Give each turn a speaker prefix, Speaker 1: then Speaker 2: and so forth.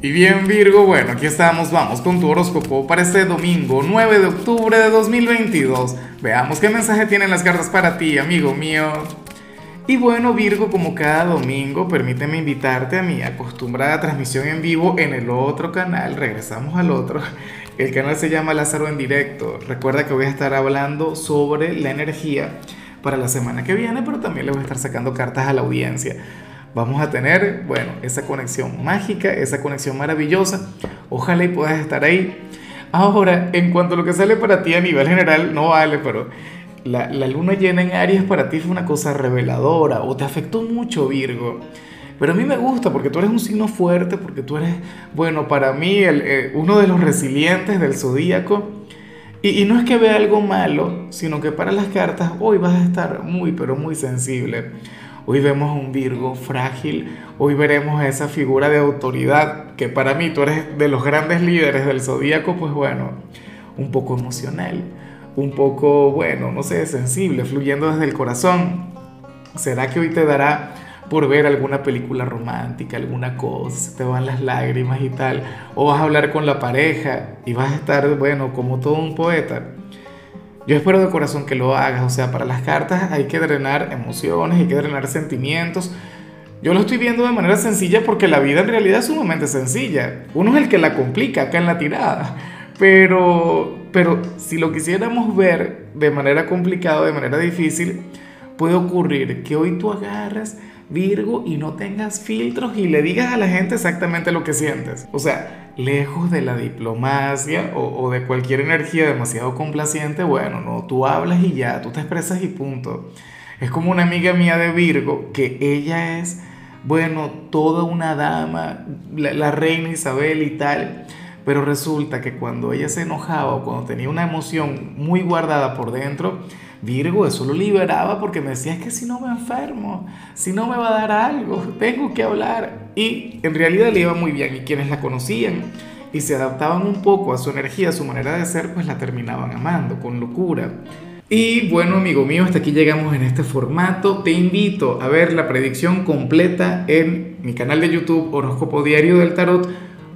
Speaker 1: Y bien Virgo, bueno, aquí estamos, vamos con tu horóscopo para este domingo 9 de octubre de 2022. Veamos qué mensaje tienen las cartas para ti, amigo mío. Y bueno Virgo, como cada domingo, permíteme invitarte a mi acostumbrada transmisión en vivo en el otro canal. Regresamos al otro. El canal se llama Lázaro en directo. Recuerda que voy a estar hablando sobre la energía para la semana que viene, pero también le voy a estar sacando cartas a la audiencia vamos a tener, bueno, esa conexión mágica, esa conexión maravillosa. Ojalá y puedas estar ahí. Ahora, en cuanto a lo que sale para ti a nivel general, no vale, pero la, luna llena en Aries para ti fue una cosa reveladora o te afectó mucho, Virgo. Pero a mí me gusta porque tú eres un signo fuerte, porque tú eres, bueno, para mí el, eh, uno de los resilientes del zodíaco. Y, no es que vea algo malo, sino que para las cartas hoy vas a estar muy, pero muy sensible. Hoy vemos a un Virgo frágil, hoy veremos a esa figura de autoridad que para mí tú eres de los grandes líderes del zodíaco, pues bueno, un poco emocional, un poco, bueno, no sé, sensible, fluyendo desde el corazón. ¿Será que hoy te dará por ver alguna película romántica, alguna cosa, te van las lágrimas y tal? O vas a hablar con la pareja y vas a estar, bueno, como todo un poeta. Yo espero de corazón que lo hagas, o sea, para las cartas hay que drenar emociones, hay que drenar sentimientos. Yo lo estoy viendo de manera sencilla porque la vida en realidad es sumamente sencilla. Uno es el que la complica acá en la tirada. Pero, pero si lo quisiéramos ver de manera complicada, de manera difícil, puede ocurrir que hoy tú agarras Virgo y no tengas filtros y le digas a la gente exactamente lo que sientes. O sea, lejos de la diplomacia o, de cualquier energía demasiado complaciente, bueno, no, tú hablas y ya, tú te expresas y punto. Es como una amiga mía de Virgo que ella es, bueno, toda una dama, la, reina Isabel y tal. Pero resulta que cuando ella se enojaba o cuando tenía una emoción muy guardada por dentro, Virgo, eso lo liberaba porque me decía, es que si no me enfermo, si no me va a dar algo, tengo que hablar. Y en realidad le iba muy bien y quienes la conocían y se adaptaban un poco a su energía, a su manera de ser, pues la terminaban amando con locura. Y bueno, amigo mío, hasta aquí llegamos en este formato. Te invito a ver la predicción completa en mi canal de YouTube Horóscopo Diario del Tarot